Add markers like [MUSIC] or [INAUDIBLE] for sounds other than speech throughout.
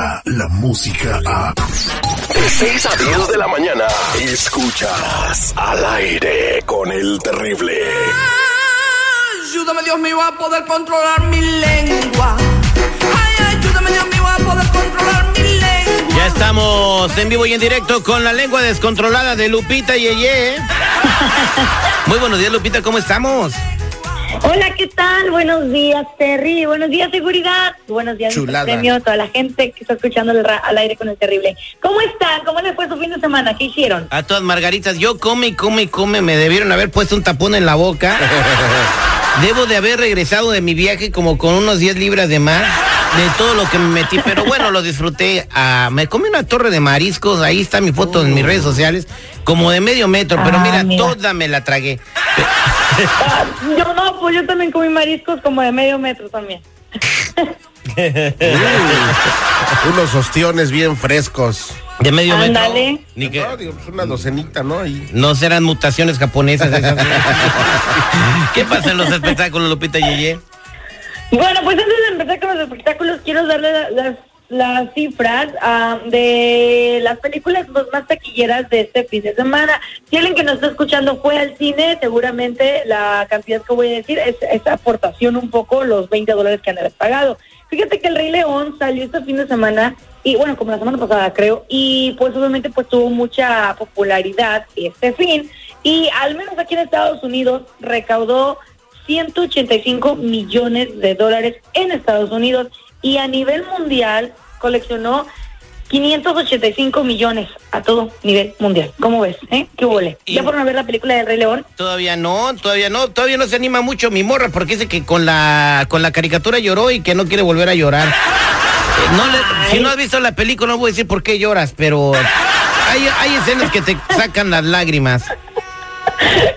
llega la música a... De 6 a 10 de la mañana, escuchas al aire con el terrible. Ayúdame Dios mío a poder controlar mi lengua. Ay, ayúdame Dios mío a poder controlar mi lengua. Ya estamos en vivo y en directo con la lengua descontrolada de Lupita Yeye. [LAUGHS] Muy buenos días, Lupita, ¿cómo estamos? Hola, ¿qué tal? Buenos días, Terry. Buenos días, seguridad. Buenos días, premio, a toda la gente que está escuchando el al aire con el terrible. ¿Cómo están? ¿Cómo les fue su fin de semana? ¿Qué hicieron? A todas margaritas, yo come y come y come, me debieron haber puesto un tapón en la boca. [LAUGHS] Debo de haber regresado de mi viaje como con unos 10 libras de más de todo lo que me metí, pero bueno, lo disfruté. Ah, me comí una torre de mariscos, ahí está mi foto en mis redes sociales, como de medio metro, pero Ah, mira, mira. toda me la tragué. Ah, [LAUGHS] yo no, pues yo también comí mariscos como de medio metro también. [LAUGHS] Unos ostiones bien frescos. De medio metro. Ni que, No, digo, pues una docenita, ¿no? Y no serán mutaciones japonesas esas. [LAUGHS] ¿Qué pasa en los espectáculos, Lupita Yeye? Bueno, pues antes de empezar con los espectáculos, quiero darle la- las, cifras ah, de las películas más taquilleras de este fin de semana. Si alguien que nos está escuchando fue al cine, seguramente la cantidad que voy a decir es esa aportación un poco, los 20 dólares que han haber pagado. Fíjate que El Rey León salió este fin de semana y bueno, como la semana pasada creo, y pues obviamente pues tuvo mucha popularidad este fin y al menos aquí en Estados Unidos recaudó 185 millones de dólares en Estados Unidos y a nivel mundial coleccionó 585 millones a todo nivel mundial. ¿Cómo ves? ¿Eh? ¿Qué huele? ¿Ya fueron a ver la película del Rey León? Todavía no, todavía no, todavía no se anima mucho mi morra porque dice que con la con la caricatura lloró y que no quiere volver a llorar. Eh, no le- si no has visto la película no voy a decir por qué lloras, pero hay, hay escenas que te sacan las lágrimas.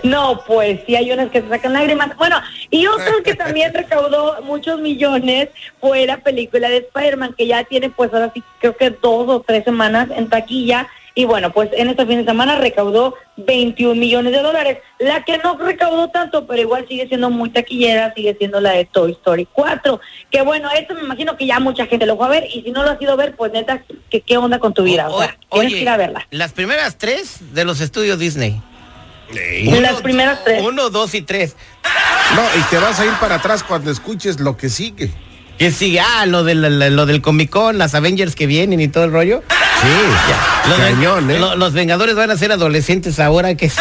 No, pues sí hay unas que se sacan lágrimas. Bueno, y otro que también [LAUGHS] recaudó muchos millones fue la película de Spider-Man, que ya tiene pues ahora sí creo que dos o tres semanas en taquilla. Y bueno, pues en este fin de semana recaudó 21 millones de dólares. La que no recaudó tanto, pero igual sigue siendo muy taquillera, sigue siendo la de Toy Story 4. Que bueno, esto me imagino que ya mucha gente lo fue a ver. Y si no lo has ido a ver, pues neta, que qué onda con tu vida? O, sea, O- tienes que ir a verla. las primeras tres de los estudios Disney. Las primeras tres. Uno, dos y tres. no, y te vas a ir para atrás cuando escuches lo que sigue. Que sigue, ah, lo del, lo del Comic Con, las Avengers que vienen y todo el rollo. Sí, Los, ven- cañón, ¿eh? lo- los Vengadores van a ser adolescentes ahora que [LAUGHS]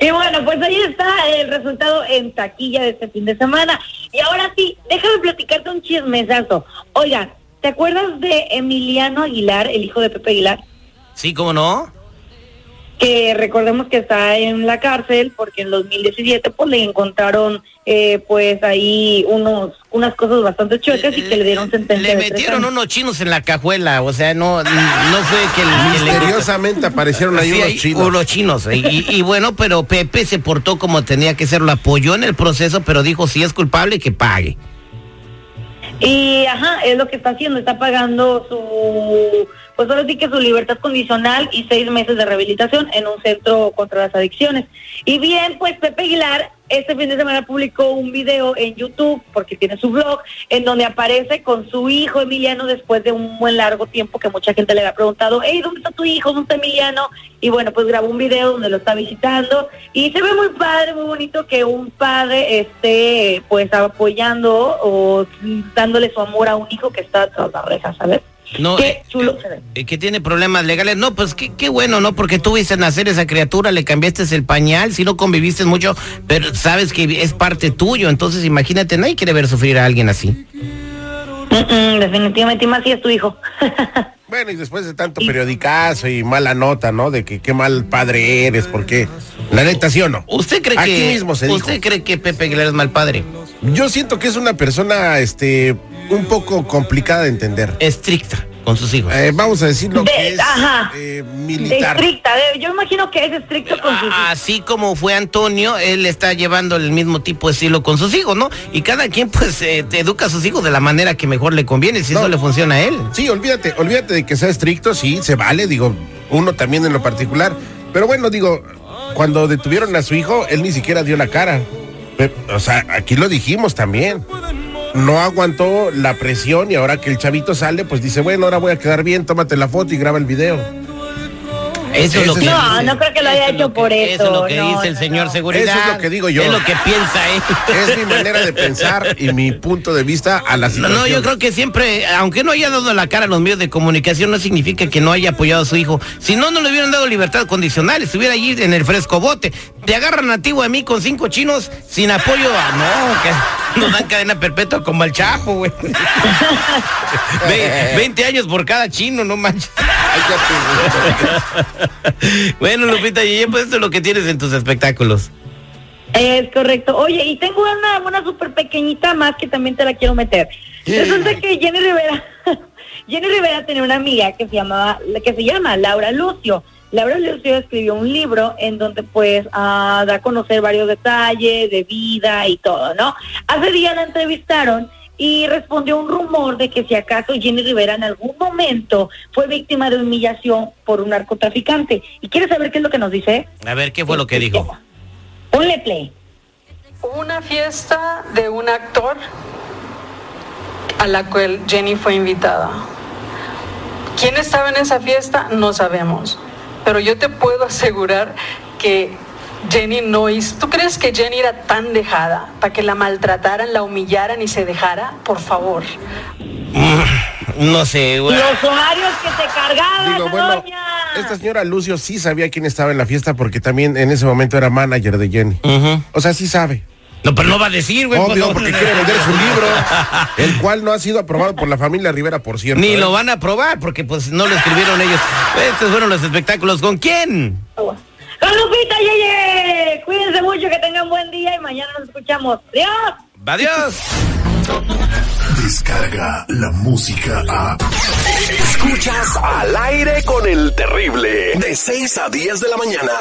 Y bueno, pues ahí está el resultado en taquilla de este fin de semana. Y ahora sí, déjame platicarte un chismesazo. Oigan, ¿te acuerdas de Emiliano Aguilar, el hijo de Pepe Aguilar? Sí, ¿cómo no? Que recordemos que está en la cárcel porque en 2017 pues le encontraron eh, pues ahí unos unas cosas bastante chuecas y que le dieron sentencia Le metieron unos chinos en la cajuela, o sea, no, no fue que el, le- Misteriosamente aparecieron ahí Sí, unos chinos. unos chinos. Y- y bueno, pero Pepe se portó como tenía que ser, lo apoyó en el proceso, pero dijo si es culpable que pague. Y ajá, es lo que está haciendo, está pagando su, pues ahora sí que su libertad condicional y seis meses de rehabilitación en un centro contra las adicciones. Y bien, pues Pepe Aguilar este fin de semana publicó un video en YouTube, porque tiene su blog, en donde aparece con su hijo Emiliano después de un buen largo tiempo que mucha gente le había preguntado, hey, ¿dónde está tu hijo? ¿Dónde está Emiliano? Y bueno, pues grabó un video donde lo está visitando y se ve muy padre, muy bonito que un padre esté pues apoyando o dándole su amor a un hijo que está tras las rejas, ¿sabes? No, Qué eh, chulo se ve. eh, que tiene problemas legales. No, pues qué, qué bueno, ¿no? Porque tú viste nacer esa criatura, le cambiaste el pañal, si no conviviste mucho, pero sabes que es parte tuyo. Entonces imagínate, nadie quiere ver sufrir a alguien así. Mm, definitivamente, y más si es tu hijo. [LAUGHS] Bueno, y después de tanto periodicazo y mala nota, ¿no? De que qué mal padre eres, porque la neta sí o no. ¿Usted cree Aquí que mismo se dijo. usted cree que Pepe Aguilar es mal padre? Yo siento que es una persona, este, un poco complicada de entender. Estricta con sus hijos. Eh, vamos a decir lo De- que es ajá. eh, militar. Estricta, de- yo imagino que es estricto con sus hijos. Así como fue Antonio, él está llevando el mismo tipo de estilo con sus hijos, ¿no? Y cada quien pues eh, te educa a sus hijos de la manera que mejor le conviene, si No. eso le funciona a él. Sí, olvídate, olvídate de que sea estricto, sí, se vale, digo, uno también en lo particular. Pero bueno, digo, cuando detuvieron a su hijo, él ni siquiera dio la cara. O sea, aquí lo dijimos también. No aguantó la presión y ahora que el chavito sale, pues dice, bueno, ahora voy a quedar bien, tómate la foto y graba el video. Eso es lo Eso que No, dice. no creo que lo haya Eso hecho que- por Eso es lo que eso, no, dice el señor no. seguridad. Eso es lo que digo yo. Es lo que piensa él. Es mi manera de pensar y mi punto de vista a la No, situación. no, yo creo que siempre, aunque no haya dado la cara a los medios de comunicación, no significa que no haya apoyado a su hijo. Si no, no le hubieran dado libertad condicional, estuviera allí en el frescobote. Te agarran a ti o a mí con cinco chinos sin apoyo. a- no, que nos dan cadena perpetua como al Chapo, güey. Ve- 20 años por cada chino, no manches. Bueno, Lupita, y pues esto es lo que tienes en tus espectáculos. Es correcto. Oye, y tengo una, una súper pequeñita más que también te la quiero meter. Resulta que Jenny Rivera, [LAUGHS] Jenny Rivera tenía una amiga que se llamaba, que se llama Laura Lucio. Laura Lucio escribió un libro en donde pues ah, da a conocer varios detalles de vida y todo, ¿no? Hace días la entrevistaron y respondió un rumor de que si acaso Jenny Rivera en algún momento fue víctima de humillación por un narcotraficante. ¿Y quieres saber qué es lo que nos dice? A ver, ¿qué fue lo que dijo? Ponle play. Una fiesta de un actor a la cual Jenny fue invitada. ¿Quién estaba en esa fiesta? No sabemos. Pero yo te puedo asegurar que Jenny no hizo. ¿Tú crees que Jenny era tan dejada para que la maltrataran, la humillaran y se dejara? Por favor. No sé, güey. Los horarios que te cargaban, Digo, bueno, doña. esta señora Lucio sí sabía quién estaba en la fiesta porque también en ese momento era manager de Jenny. O sea, sí sabe. No, pero no va a decir, güey. pues, Obvio, no. porque quiere vender su libro, [LAUGHS] el cual no ha sido aprobado por la familia Rivera, por cierto. Ni ¿eh? lo van a probar porque pues no lo escribieron ellos. Estos fueron los espectáculos. ¿Con quién? Con Lupita Yeye. Cuídense mucho, que tengan buen día y mañana nos escuchamos. Adiós. Adiós. Descarga la música a. Escuchas al aire con el terrible. De 6 a 10 de la mañana.